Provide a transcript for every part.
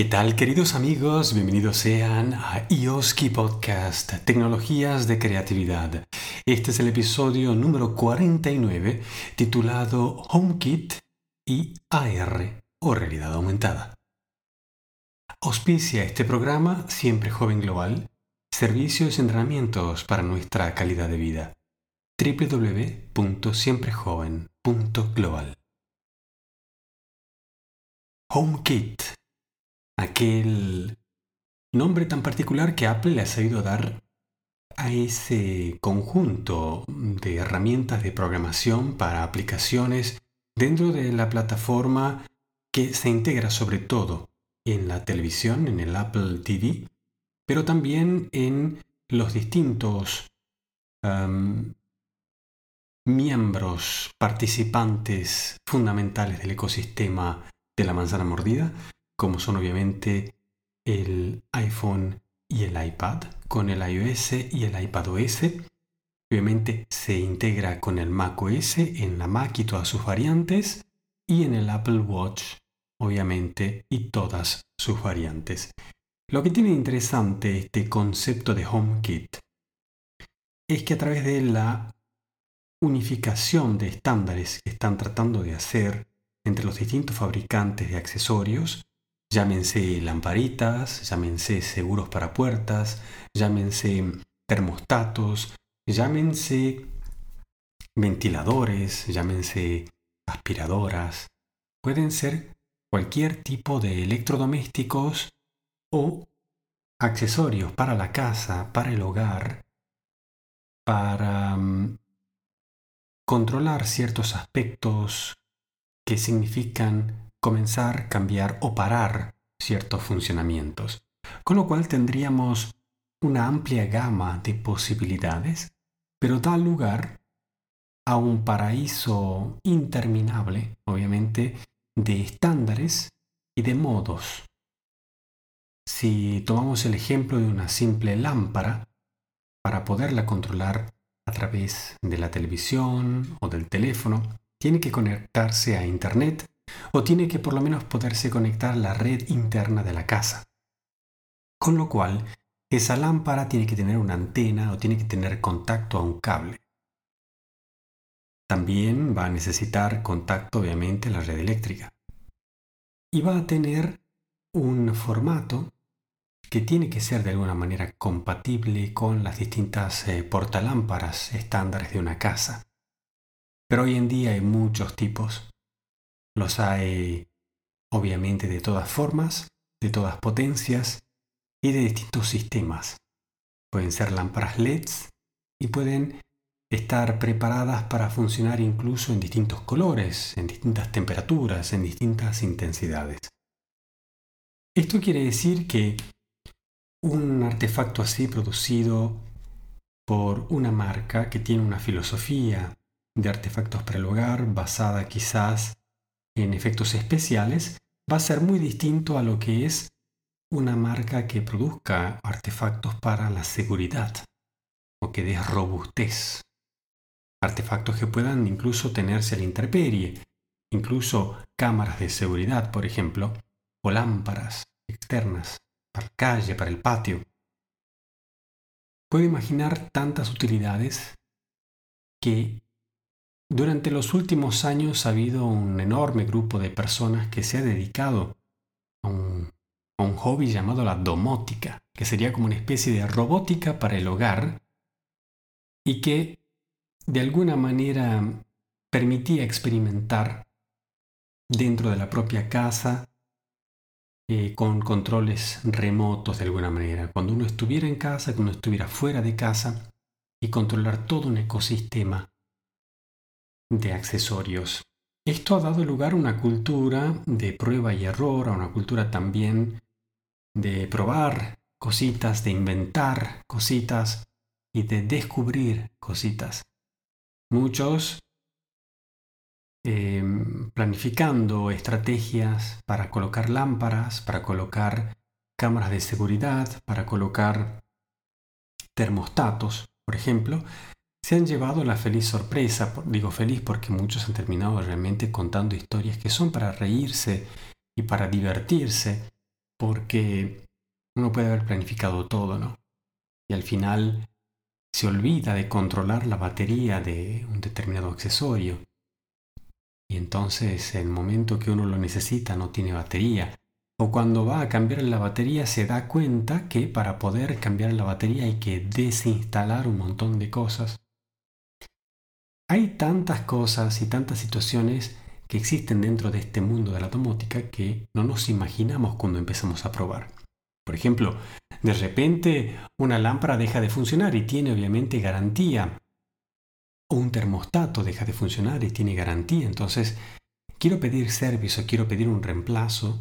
¿Qué tal queridos amigos? Bienvenidos sean a IOSKI Podcast, Tecnologías de Creatividad. Este es el episodio número 49 titulado HomeKit y AR o realidad aumentada. Auspicia este programa Siempre Joven Global, servicios y entrenamientos para nuestra calidad de vida. www.siemprejoven.global HomeKit aquel nombre tan particular que Apple le ha sabido dar a ese conjunto de herramientas de programación para aplicaciones dentro de la plataforma que se integra sobre todo en la televisión, en el Apple TV, pero también en los distintos miembros participantes fundamentales del ecosistema de la manzana mordida, como son obviamente el iPhone y el iPad, con el iOS y el iPadOS. Obviamente se integra con el macOS en la Mac y todas sus variantes y en el Apple Watch, obviamente, y todas sus variantes. Lo que tiene interesante este concepto de HomeKit es que a través de la unificación de estándares que están tratando de hacer entre los distintos fabricantes de accesorios, Llámense lamparitas, llámense seguros para puertas, llámense termostatos, llámense ventiladores, llámense aspiradoras. Pueden ser cualquier tipo de electrodomésticos o accesorios para la casa, para el hogar, para mm, controlar ciertos aspectos que significan comenzar, cambiar o parar ciertos funcionamientos, con lo cual tendríamos una amplia gama de posibilidades, pero da lugar a un paraíso interminable, obviamente, de estándares y de modos. Si tomamos el ejemplo de una simple lámpara, para poderla controlar a través de la televisión o del teléfono, tiene que conectarse a Internet o tiene que por lo menos poderse conectar la red interna de la casa. Con lo cual, esa lámpara tiene que tener una antena o tiene que tener contacto a un cable. También va a necesitar contacto obviamente a la red eléctrica. Y va a tener un formato que tiene que ser de alguna manera compatible con las distintas eh, portalámparas estándares de una casa. Pero hoy en día hay muchos tipos los hay obviamente de todas formas, de todas potencias y de distintos sistemas. Pueden ser lámparas LEDs y pueden estar preparadas para funcionar incluso en distintos colores, en distintas temperaturas, en distintas intensidades. Esto quiere decir que un artefacto así producido por una marca que tiene una filosofía de artefactos para el hogar basada quizás en efectos especiales va a ser muy distinto a lo que es una marca que produzca artefactos para la seguridad o que dé robustez. Artefactos que puedan incluso tenerse a la intemperie, incluso cámaras de seguridad, por ejemplo, o lámparas externas para calle, para el patio. Puedo imaginar tantas utilidades que durante los últimos años ha habido un enorme grupo de personas que se ha dedicado a un, hobby llamado la domótica, que sería como una especie de robótica para el hogar y que de alguna manera permitía experimentar dentro de la propia casa eh, con controles remotos de alguna manera. Cuando uno estuviera en casa, cuando uno estuviera fuera de casa y controlar todo un ecosistema de accesorios. Esto ha dado lugar a una cultura de prueba y error, a una cultura también de probar cositas, de inventar cositas y de descubrir cositas. Muchos em, planificando estrategias para colocar lámparas, para colocar cámaras de seguridad, para colocar termostatos, por ejemplo, se han llevado la feliz sorpresa, digo feliz porque muchos han terminado realmente contando historias que son para reírse y para divertirse, porque uno puede haber planificado todo, ¿no? Y al final se olvida de controlar la batería de un determinado accesorio. Y entonces el momento que uno lo necesita no tiene batería. O cuando va a cambiar la batería se da cuenta que para poder cambiar la batería hay que desinstalar un montón de cosas. Hay tantas cosas y tantas situaciones que existen dentro de este mundo de la domótica que no nos imaginamos cuando empezamos a probar. Por ejemplo, de repente una lámpara deja de funcionar y tiene obviamente garantía. O un termostato deja de funcionar y tiene garantía. Entonces, quiero pedir servicio, quiero pedir un reemplazo,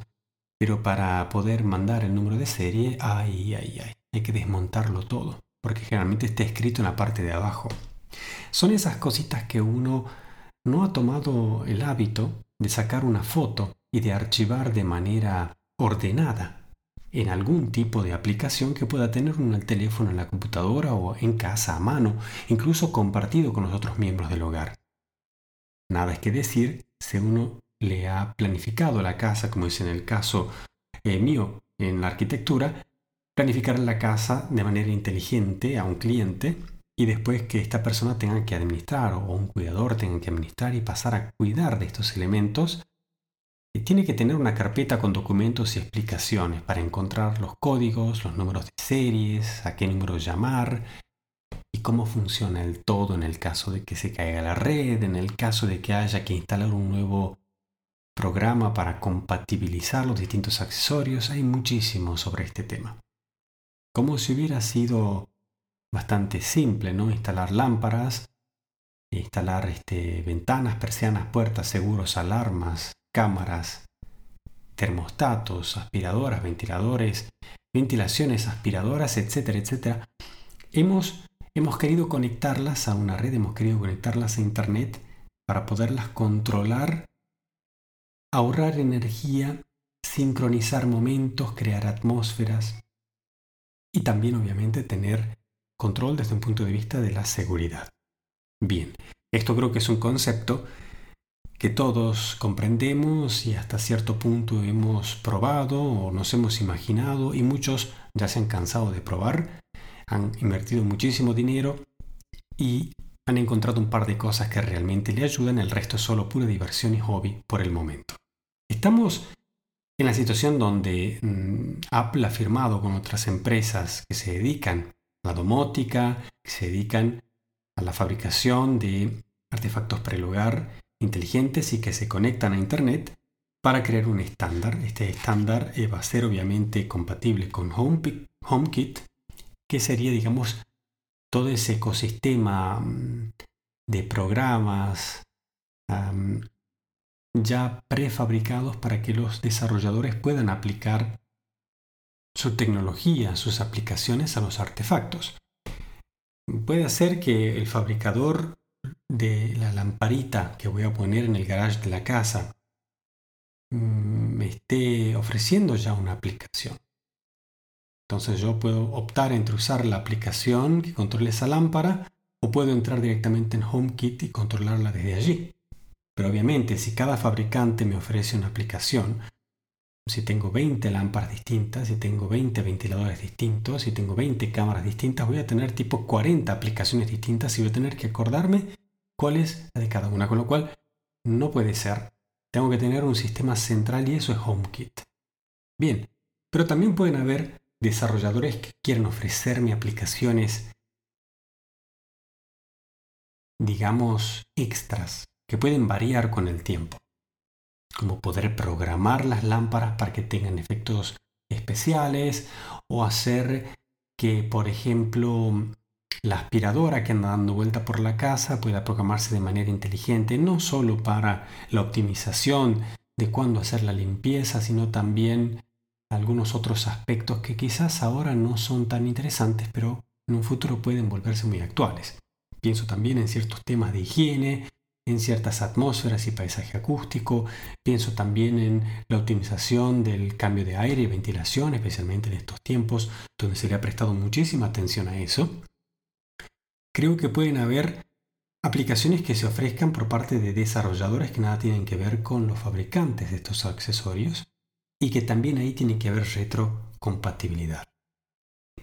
pero para poder mandar el número de serie, ay, ay, ay, hay que desmontarlo todo, porque generalmente está escrito en la parte de abajo. Son esas cositas que uno no ha tomado el hábito de sacar una foto y de archivar de manera ordenada en algún tipo de aplicación que pueda tener en el teléfono, en la computadora o en casa a mano, incluso compartido con los otros miembros del hogar. Nada es que decir si uno le ha planificado la casa, como es en el caso eh, mío en la arquitectura, planificar la casa de manera inteligente a un cliente y después que esta persona tenga que administrar o un cuidador tenga que administrar y pasar a cuidar de estos elementos, eh, tiene que tener una carpeta con documentos y explicaciones para encontrar los códigos, los números de series, a qué número llamar y cómo funciona el todo en el caso de que se caiga la red, en el caso de que haya que instalar un nuevo programa para compatibilizar los distintos accesorios. Hay muchísimo sobre este tema. Como si hubiera sido bastante simple, ¿no? Instalar lámparas, instalar este, ventanas, persianas, puertas, seguros, alarmas, cámaras, termostatos, aspiradoras, ventiladores, ventilaciones, aspiradoras, etcétera, etcétera. Hemos, hemos querido conectarlas a una red, hemos querido conectarlas a Internet para poderlas controlar, ahorrar energía, sincronizar momentos, crear atmósferas y también obviamente tener control desde un punto de vista de la seguridad. Bien, esto creo que es un concepto que todos comprendemos y hasta cierto punto hemos probado o nos hemos imaginado y muchos ya se han cansado de probar, han invertido muchísimo dinero y han encontrado un par de cosas que realmente le ayudan, el resto es solo pura diversión y hobby por el momento. Estamos en la situación donde mm, Apple ha firmado con otras empresas que se dedican la domótica, que se dedican a la fabricación de artefactos para el hogar inteligentes y que se conectan a Internet para crear un estándar. Este estándar eh, va a ser obviamente compatible con HomeKit, que sería, digamos, todo ese ecosistema mm, de programas ya prefabricados para que los desarrolladores puedan aplicar su tecnología, sus aplicaciones a los artefactos. Puede ser que el fabricador de la lamparita que voy a poner en el garage de la casa mm, me esté ofreciendo ya una aplicación. Entonces yo puedo optar entre usar la aplicación que controle esa lámpara o puedo entrar directamente en HomeKit y controlarla desde allí. Pero obviamente si cada fabricante me ofrece una aplicación, si tengo 20 lámparas distintas, si tengo 20 ventiladores distintos, si tengo 20 cámaras distintas, voy a tener tipo 40 aplicaciones distintas y voy a tener que acordarme cuál es la de cada una. Con lo cual, no puede ser. Tengo que tener un sistema central y eso es HomeKit. Bien, pero también pueden haber desarrolladores que quieren ofrecerme aplicaciones, digamos, extras, que pueden variar con el tiempo como poder programar las lámparas para que tengan efectos especiales o hacer que, por ejemplo, la aspiradora que anda dando vuelta por la casa pueda programarse de manera inteligente, no solo para la optimización de cuándo hacer la limpieza, sino también algunos otros aspectos que quizás ahora no son tan interesantes, pero en un futuro pueden volverse muy actuales. Pienso también en ciertos temas de higiene, en ciertas atmósferas y paisaje acústico. Pienso también en la optimización del cambio de aire y ventilación, especialmente en estos tiempos donde se le ha prestado muchísima atención a eso. Creo que pueden haber aplicaciones que se ofrezcan por parte de desarrolladores que nada tienen que ver con los fabricantes de estos accesorios y que también ahí tiene que haber retrocompatibilidad.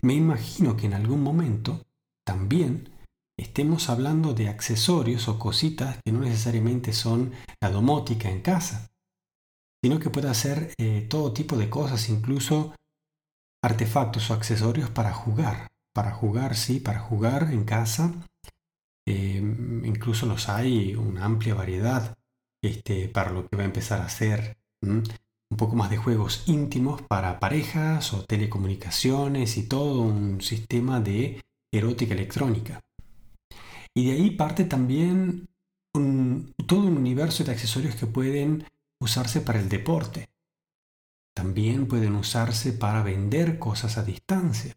Me imagino que en algún momento también estemos hablando de accesorios o cositas que no necesariamente son la domótica en casa, sino que puede ser eh, todo tipo de cosas, incluso artefactos o accesorios para jugar. Para jugar, sí, para jugar en casa. Eh, incluso los hay una amplia variedad este, para lo que va a empezar a ser un poco más de juegos íntimos para parejas o telecomunicaciones y todo un sistema de erótica electrónica. Y de ahí parte también todo un universo de accesorios que pueden usarse para el deporte. También pueden usarse para vender cosas a distancia.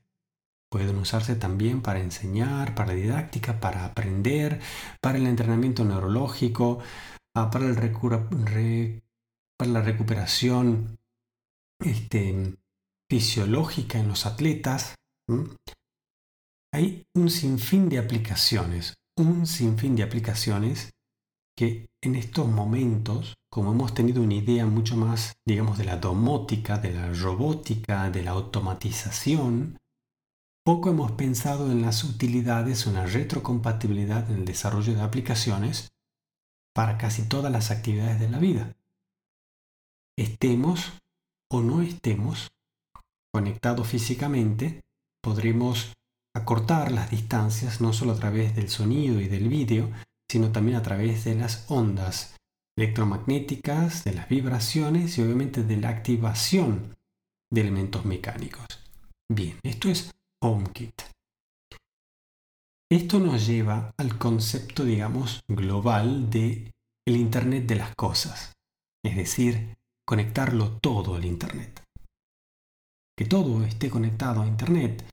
Pueden usarse también para enseñar, para didáctica, para aprender, para el entrenamiento neurológico, ah, para, la recuperación este, fisiológica en los atletas. Hay un sinfín de aplicaciones, un sinfín de aplicaciones que en estos momentos, como hemos tenido una idea mucho más, digamos, de la domótica, de la robótica, de la automatización, poco hemos pensado en las utilidades, una retrocompatibilidad en el desarrollo de aplicaciones para casi todas las actividades de la vida. Estemos o no estemos conectados físicamente, podremos acortar las distancias no solo a través del sonido y del vídeo, sino también a través de las ondas electromagnéticas, de las vibraciones y obviamente de la activación de elementos mecánicos. Bien, esto es HomeKit. Esto nos lleva al concepto, digamos, global de el Internet de las cosas, es decir, conectarlo todo al Internet. Que todo esté conectado a Internet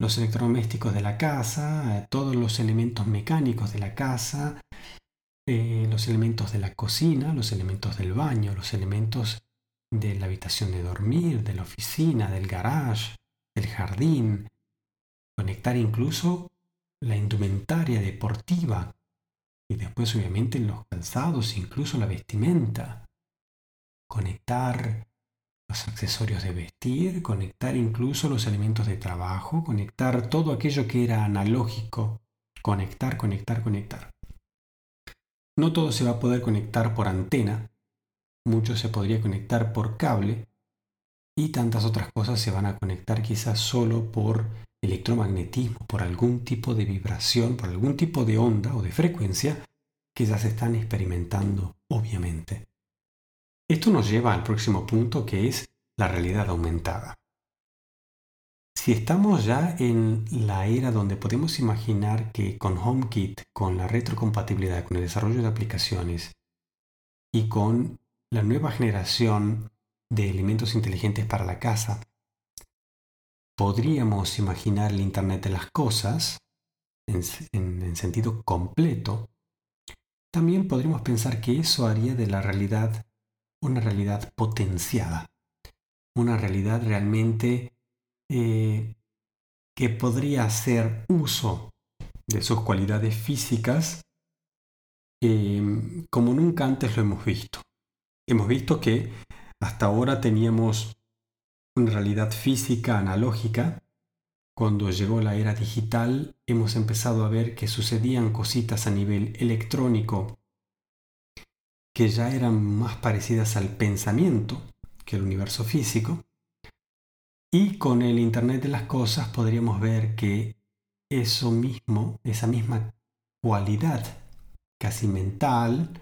los electrodomésticos de la casa, todos los elementos mecánicos de la casa, eh, los elementos de la cocina, los elementos del baño, los elementos de la habitación de dormir, de la oficina, del garage, del jardín, conectar incluso la indumentaria deportiva y después obviamente los calzados, incluso la vestimenta, conectar los accesorios de vestir, conectar incluso los elementos de trabajo, conectar todo aquello que era analógico, conectar, conectar, conectar. No todo se va a poder conectar por antena, mucho se podría conectar por cable y tantas otras cosas se van a conectar quizás solo por electromagnetismo, por algún tipo de vibración, por algún tipo de onda o de frecuencia que ya se están experimentando, obviamente. Esto nos lleva al próximo punto que es la realidad aumentada. Si estamos ya en la era donde podemos imaginar que con HomeKit, con la retrocompatibilidad, con el desarrollo de aplicaciones y con la nueva generación de elementos inteligentes para la casa, podríamos imaginar el Internet de las Cosas en, en sentido completo, también podríamos pensar que eso haría de la realidad una realidad potenciada, una realidad realmente eh, que podría hacer uso de sus cualidades físicas em, como nunca antes lo hemos visto. Hemos visto que hasta ahora teníamos una realidad física analógica. Cuando llegó la era digital hemos empezado a ver que sucedían cositas a nivel electrónico que ya eran más parecidas al pensamiento que el universo físico. Y con el Internet de las Cosas podríamos ver que eso mismo, esa misma cualidad casi mental,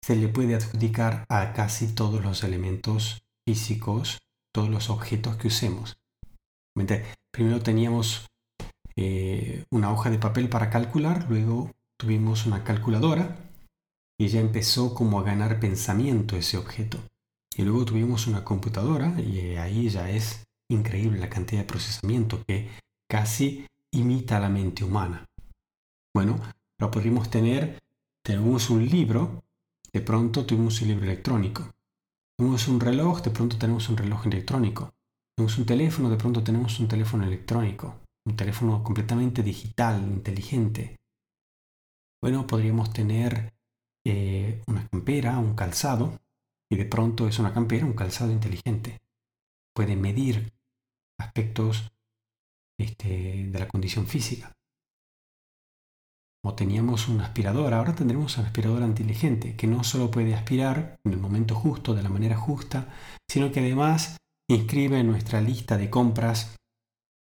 se le puede adjudicar a casi todos los elementos físicos, todos los objetos que usemos. Primero teníamos eh, una hoja de papel para calcular, luego tuvimos una calculadora, y ya empezó como a ganar pensamiento ese objeto. Y luego tuvimos una computadora y ahí ya es increíble la cantidad de procesamiento que casi imita la mente humana. Bueno, lo podríamos tener, tenemos un libro, de pronto tuvimos un libro electrónico. Tenemos un reloj, de pronto tenemos un reloj electrónico. Tenemos un teléfono, de pronto tenemos un teléfono electrónico. Un teléfono completamente digital, inteligente. Bueno, podríamos tener eh, un calzado, y de pronto es una campera, un calzado inteligente. Puede medir aspectos este, de la condición física. O teníamos un aspirador, ahora tendremos un aspirador inteligente que no solo puede aspirar en el momento justo, de la manera justa, sino que además inscribe en nuestra lista de compras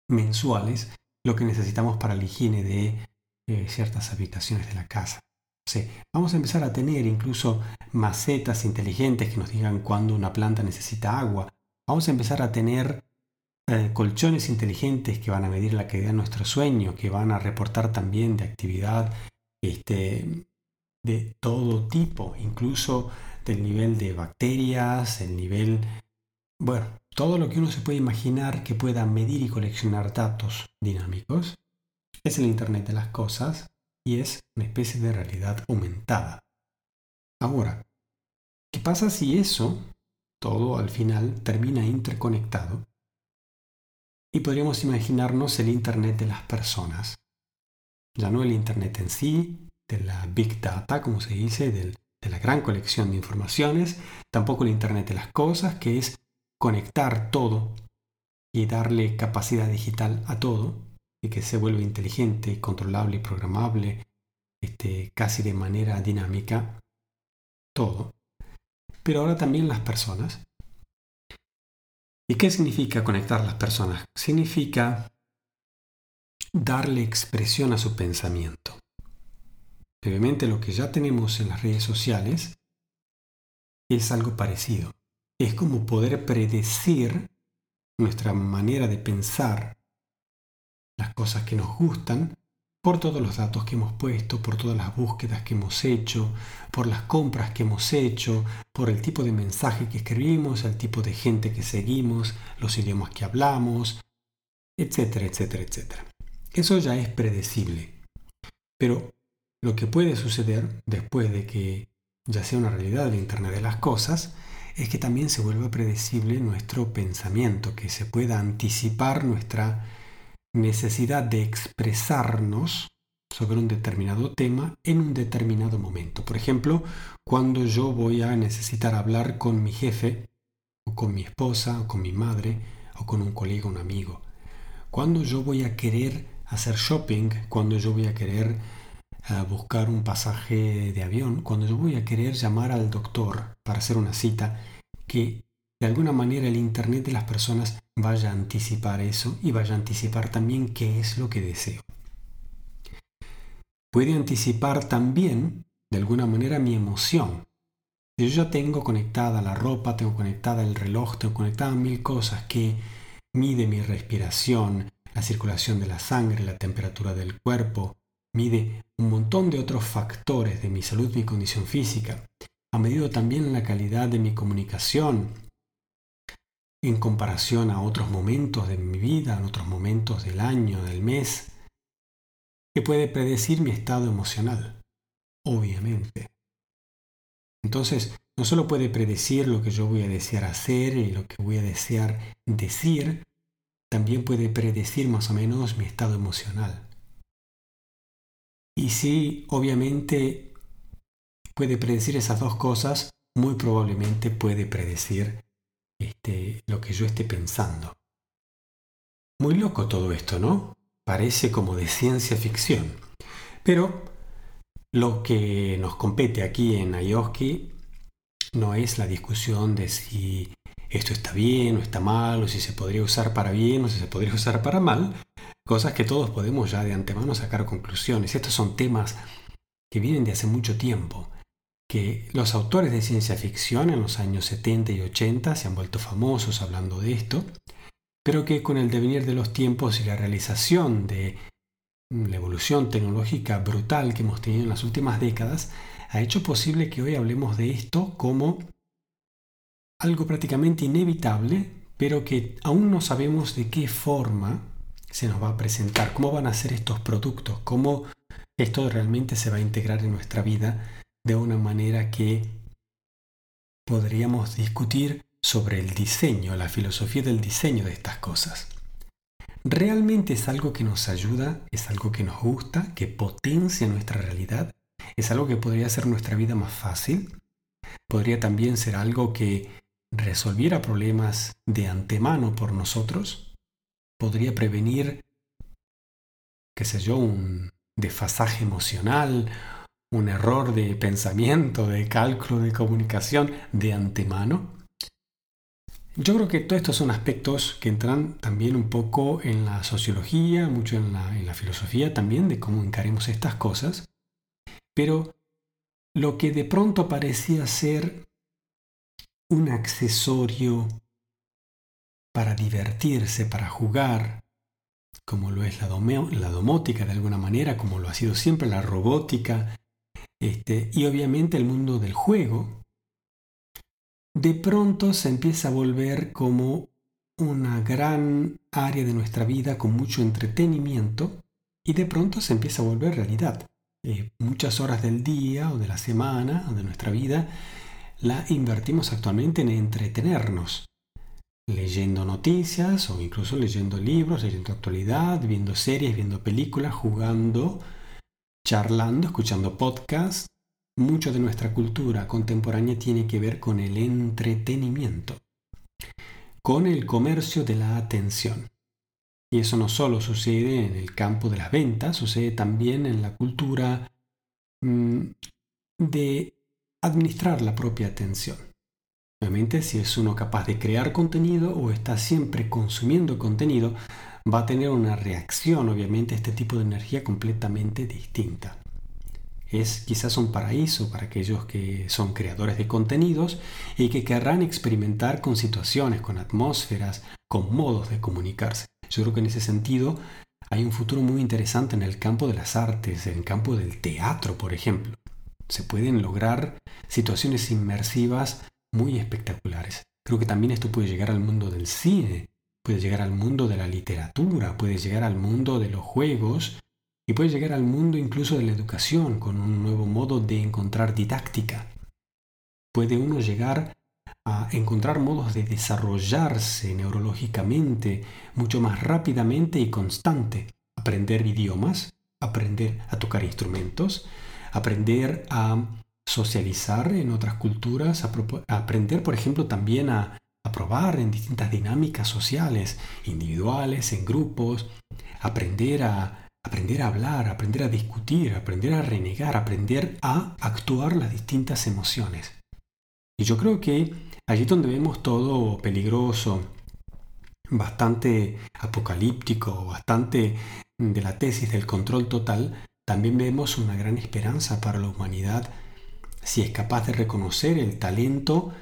mensuales lo que necesitamos para la higiene de eh, ciertas habitaciones de la casa. Vamos a empezar a tener incluso macetas inteligentes que nos digan cuándo una planta necesita agua. Vamos a empezar a tener eh, colchones inteligentes que van a medir la calidad de nuestro sueño, que van a reportar también de actividad este, de todo tipo, incluso del nivel de bacterias, el nivel, bueno, todo lo que uno se puede imaginar que pueda medir y coleccionar datos dinámicos. Es el Internet de las Cosas y es una especie de realidad aumentada. Ahora, ¿qué pasa si eso, todo al final, termina interconectado? Y podríamos imaginarnos el Internet de las personas. Ya no el Internet en sí, de la Big Data, como se dice, de la gran colección de informaciones, tampoco el Internet de las cosas, que es conectar todo y darle capacidad digital a todo, y que se vuelve inteligente, controlable y programable, este, casi de manera dinámica, todo. Pero ahora también las personas. ¿Y qué significa conectar las personas? Significa darle expresión a su pensamiento. Obviamente lo que ya tenemos en las redes sociales es algo parecido. Es como poder predecir nuestra manera de pensar, las cosas que nos gustan, por todos los datos que hemos puesto, por todas las búsquedas que hemos hecho, por las compras que hemos hecho, por el tipo de mensaje que escribimos, el tipo de gente que seguimos, los idiomas que hablamos, etcétera, etcétera, etcétera. Eso ya es predecible. Pero lo que puede suceder después de que ya sea una realidad el Internet de las Cosas, es que también se vuelva predecible nuestro pensamiento, que se pueda anticipar nuestra necesidad de expresarnos sobre un determinado tema en un determinado momento. Por ejemplo, cuando yo voy a necesitar hablar con mi jefe, o con mi esposa, o con mi madre, o con un colega, un amigo. Cuando yo voy a querer hacer shopping, cuando yo voy a querer eh, buscar un pasaje de avión, cuando yo voy a querer llamar al doctor para hacer una cita, que de alguna manera el Internet de las personas vaya a anticipar eso y vaya a anticipar también qué es lo que deseo. Puede anticipar también, de alguna manera, mi emoción. Si yo ya tengo conectada la ropa, tengo conectada el reloj, tengo conectada mil cosas que mide mi respiración, la circulación de la sangre, la temperatura del cuerpo, mide un montón de otros factores de mi salud, mi condición física. Ha medido también la calidad de mi comunicación, en comparación a otros momentos de mi vida, en otros momentos del año, del mes, que puede predecir mi estado emocional, obviamente. Entonces, no solo puede predecir lo que yo voy a desear hacer y lo que voy a desear decir, también puede predecir más o menos mi estado emocional. Y si obviamente puede predecir esas dos cosas, muy probablemente puede predecir este, lo que yo esté pensando. Muy loco todo esto, ¿no? Parece como de ciencia ficción. Pero lo que nos compete aquí en Ayoski no es la discusión de si esto está bien o está mal, o si se podría usar para bien o si se podría usar para mal, cosas que todos podemos ya de antemano sacar conclusiones. Estos son temas que vienen de hace mucho tiempo que los autores de ciencia ficción en los años 70 y 80 se han vuelto famosos hablando de esto, pero que con el devenir de los tiempos y la realización de la evolución tecnológica brutal que hemos tenido en las últimas décadas, ha hecho posible que hoy hablemos de esto como algo prácticamente inevitable, pero que aún no sabemos de qué forma se nos va a presentar, cómo van a ser estos productos, cómo esto realmente se va a integrar en nuestra vida de una manera que podríamos discutir sobre el diseño, la filosofía del diseño de estas cosas. ¿Realmente es algo que nos ayuda? ¿Es algo que nos gusta? ¿Que potencia nuestra realidad? ¿Es algo que podría hacer nuestra vida más fácil? podría también ser algo que resolviera problemas de antemano por nosotros, podría prevenir, qué sé yo, un desfasaje emocional, un error de pensamiento, de cálculo, de comunicación de antemano. Yo creo que todos estos son aspectos que entran también un poco en la sociología, mucho en la, la filosofía también, de cómo encaremos estas cosas. Pero lo que de pronto parecía ser un accesorio para divertirse, para jugar, como lo es la, domótica de alguna manera, como lo ha sido siempre la robótica, este, y obviamente el mundo del juego, de pronto se empieza a volver como una gran área de nuestra vida con mucho entretenimiento y de pronto se empieza a volver realidad. Eh, muchas horas del día o de la semana o de nuestra vida la invertimos actualmente en entretenernos, leyendo noticias o incluso leyendo libros, leyendo actualidad, viendo series, viendo películas, jugando, charlando, escuchando podcasts. Mucho de nuestra cultura contemporánea tiene que ver con el entretenimiento, con el comercio de la atención. Y eso no solo sucede en el campo de las ventas, sucede también en la cultura mm, de administrar la propia atención. Obviamente, si es uno capaz de crear contenido o está siempre consumiendo contenido, va a tener una reacción, obviamente, a este tipo de energía completamente distinta. Es quizás un paraíso para aquellos que son creadores de contenidos y que querrán experimentar con situaciones, con atmósferas, con modos de comunicarse. Yo creo que en ese sentido hay un futuro muy interesante en el campo de las artes, en el campo del teatro, por ejemplo se pueden lograr situaciones inmersivas muy espectaculares. Creo que también esto puede llegar al mundo del cine, puede llegar al mundo de la literatura, puede llegar al mundo de los juegos y puede llegar al mundo incluso de la educación con un nuevo modo de encontrar didáctica. Puede uno llegar a encontrar modos de desarrollarse neurológicamente mucho más rápidamente y constante. Aprender idiomas, aprender a tocar instrumentos, aprender a socializar en otras culturas, aprender, por ejemplo, también a, probar en distintas dinámicas sociales, individuales, en grupos, aprender a, aprender a hablar, aprender a discutir, aprender a renegar, aprender a actuar las distintas emociones. Y yo creo que allí donde vemos todo peligroso, bastante apocalíptico, bastante de la tesis del control total, también vemos una gran esperanza para la humanidad si es capaz de reconocer el talento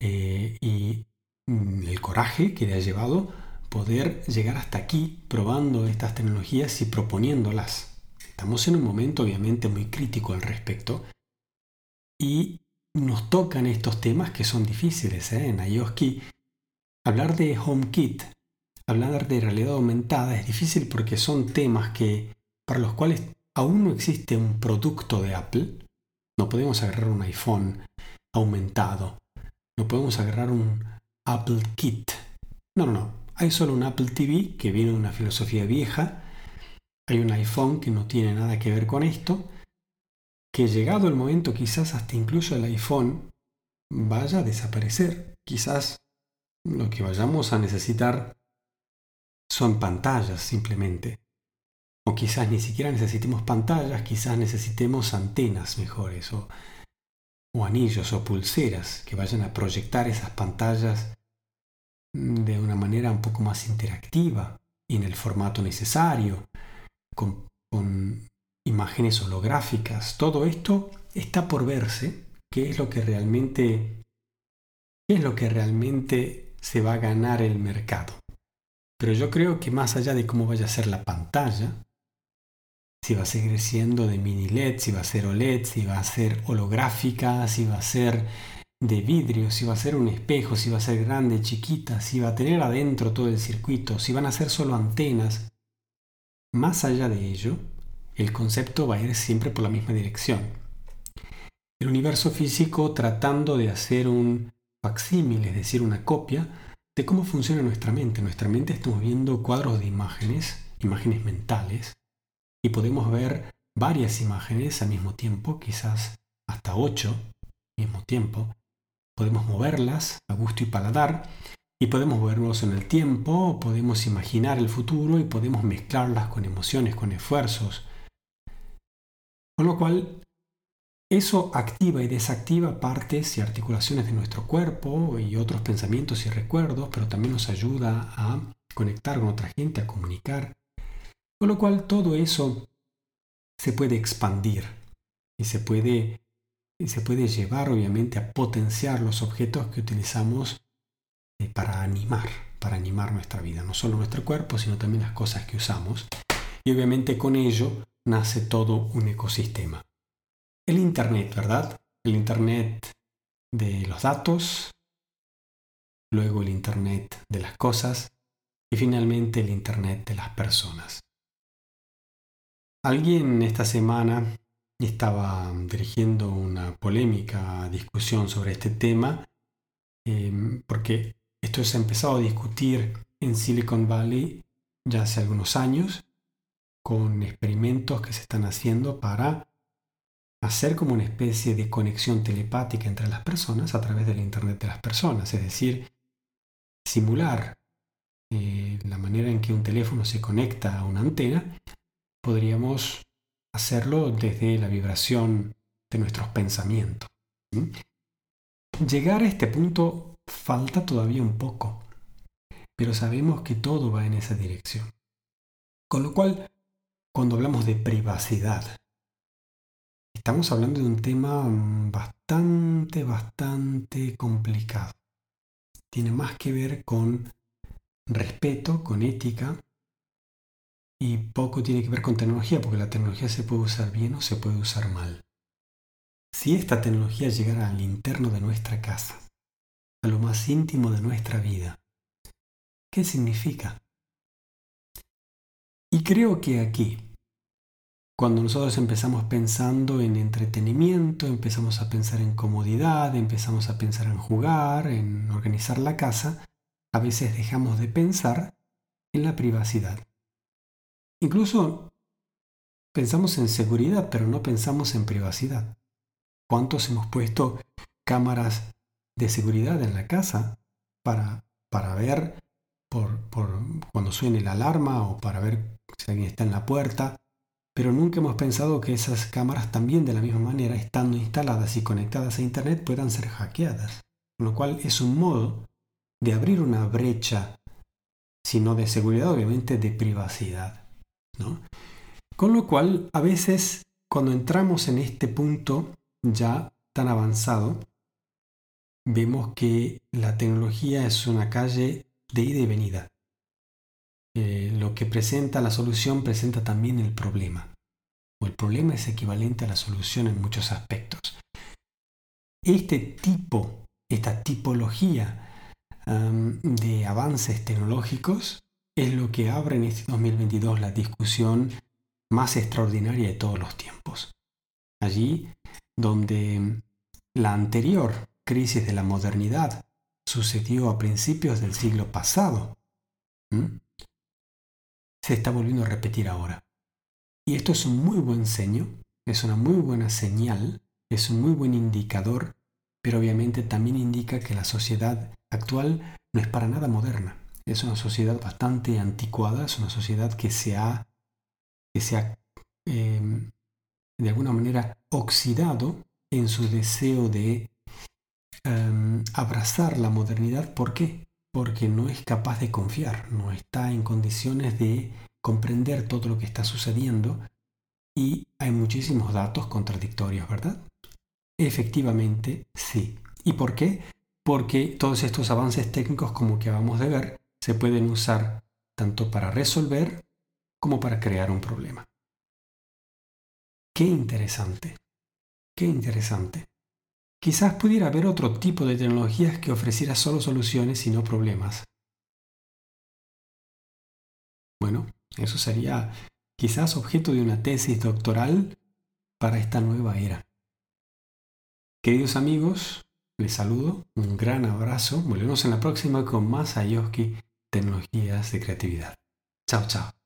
eh, y el coraje que le ha llevado poder llegar hasta aquí probando estas tecnologías y proponiéndolas. Estamos en un momento obviamente muy crítico al respecto y nos tocan estos temas que son difíciles ¿eh? en IOSKI. Hablar de HomeKit, hablar de realidad aumentada es difícil porque son temas que para los cuales aún no existe un producto de Apple, no podemos agarrar un iPhone aumentado, no podemos agarrar un Apple Kit. No, no, no. Hay solo un Apple TV que viene de una filosofía vieja. Hay un iPhone que no tiene nada que ver con esto. Que llegado el momento quizás hasta incluso el iPhone vaya a desaparecer. Quizás lo que vayamos a necesitar son pantallas simplemente. O quizás ni siquiera necesitemos pantallas, quizás necesitemos antenas mejores anillos o pulseras que vayan a proyectar esas pantallas de una manera un poco más interactiva y en el formato necesario, con, con imágenes holográficas. Todo esto está por verse, qué es lo que realmente, qué es lo que realmente se va a ganar el mercado. Pero yo creo que más allá de cómo vaya a ser la pantalla, si va a seguir siendo de mini LED, si va a ser OLED, si va a ser holográfica, si va a ser de vidrio, si va a ser un espejo, si va a ser grande, chiquita, si va a tener adentro todo el circuito, si van a ser solo antenas. Más allá de ello, el concepto va a ir siempre por la misma dirección. El universo físico tratando de hacer un facsímil, es decir, una copia de cómo funciona nuestra mente. Nuestra mente estamos viendo cuadros de imágenes, imágenes mentales, y podemos ver varias imágenes al mismo tiempo, quizás hasta ocho mismo tiempo. Podemos moverlas a gusto y paladar y podemos movernos en el tiempo, podemos imaginar el futuro y podemos mezclarlas con emociones, con esfuerzos. Con lo cual, eso activa y desactiva partes y articulaciones de nuestro cuerpo y otros pensamientos y recuerdos, pero también nos ayuda a conectar con otra gente, a comunicar. Con lo cual todo eso se puede expandir y se puede, y se puede llevar obviamente a potenciar los objetos que utilizamos eh, para animar, para animar nuestra vida, no solo nuestro cuerpo, sino también las cosas que usamos. Y obviamente con ello nace todo un ecosistema. El Internet, ¿verdad? El Internet de los datos, luego el Internet de las cosas y finalmente el Internet de las personas. Alguien esta semana estaba dirigiendo una polémica discusión sobre este tema, em, porque esto se ha empezado a discutir en Silicon Valley ya hace algunos años, con experimentos que se están haciendo para hacer como una especie de conexión telepática entre las personas a través del Internet de las personas, es decir, simular eh, la manera en que un teléfono se conecta a una antena, podríamos hacerlo desde la vibración de nuestros pensamientos. Llegar a este punto falta todavía un poco, pero sabemos que todo va en esa dirección. Con lo cual, cuando hablamos de privacidad, estamos hablando de un tema bastante, bastante complicado. Tiene más que ver con respeto, con ética, y poco tiene que ver con tecnología, porque la tecnología se puede usar bien o se puede usar mal. Si esta tecnología llegara al interno de nuestra casa, a lo más íntimo de nuestra vida, ¿qué significa? Y creo que aquí, cuando nosotros empezamos pensando en entretenimiento, empezamos a pensar en comodidad, empezamos a pensar en jugar, en organizar la casa, a veces dejamos de pensar en la privacidad. Incluso pensamos en seguridad, pero no pensamos en privacidad. ¿Cuántos hemos puesto cámaras de seguridad en la casa para, para ver por, por cuando suene la alarma o para ver si alguien está en la puerta? Pero nunca hemos pensado que esas cámaras también de la misma manera, estando instaladas y conectadas a Internet, puedan ser hackeadas. Con lo cual es un modo de abrir una brecha, sino de seguridad, obviamente de privacidad. Con lo cual, a veces, cuando entramos en este punto ya tan avanzado, vemos que la tecnología es una calle de ida y venida. Eh, lo que presenta la solución presenta también el problema. O el problema es equivalente a la solución en muchos aspectos. Este tipo, esta tipología de avances tecnológicos es lo que abre en este 2022 la discusión más extraordinaria de todos los tiempos. Allí donde la anterior crisis de la modernidad sucedió a principios del siglo pasado, se está volviendo a repetir ahora. Y esto es un muy buen seño, es una muy buena señal, es un muy buen indicador, pero obviamente también indica que la sociedad actual no es para nada moderna. Es una sociedad bastante anticuada, es una sociedad que se ha, que se ha em, de alguna manera oxidado en su deseo de em, abrazar la modernidad. ¿Por qué? Porque no es capaz de confiar, no está en condiciones de comprender todo lo que está sucediendo y hay muchísimos datos contradictorios, ¿verdad? Efectivamente, sí. ¿Y por qué? porque todos estos avances técnicos como que acabamos de ver se pueden usar tanto para resolver como para crear un problema. Qué interesante, qué interesante. Quizás pudiera haber otro tipo de tecnologías que ofreciera solo soluciones y no problemas. Bueno, eso sería quizás objeto de una tesis doctoral para esta nueva era. Queridos amigos, les saludo, un gran abrazo. Volvemos en la próxima con más Ayoski Tecnologías de Creatividad. Chao, chao.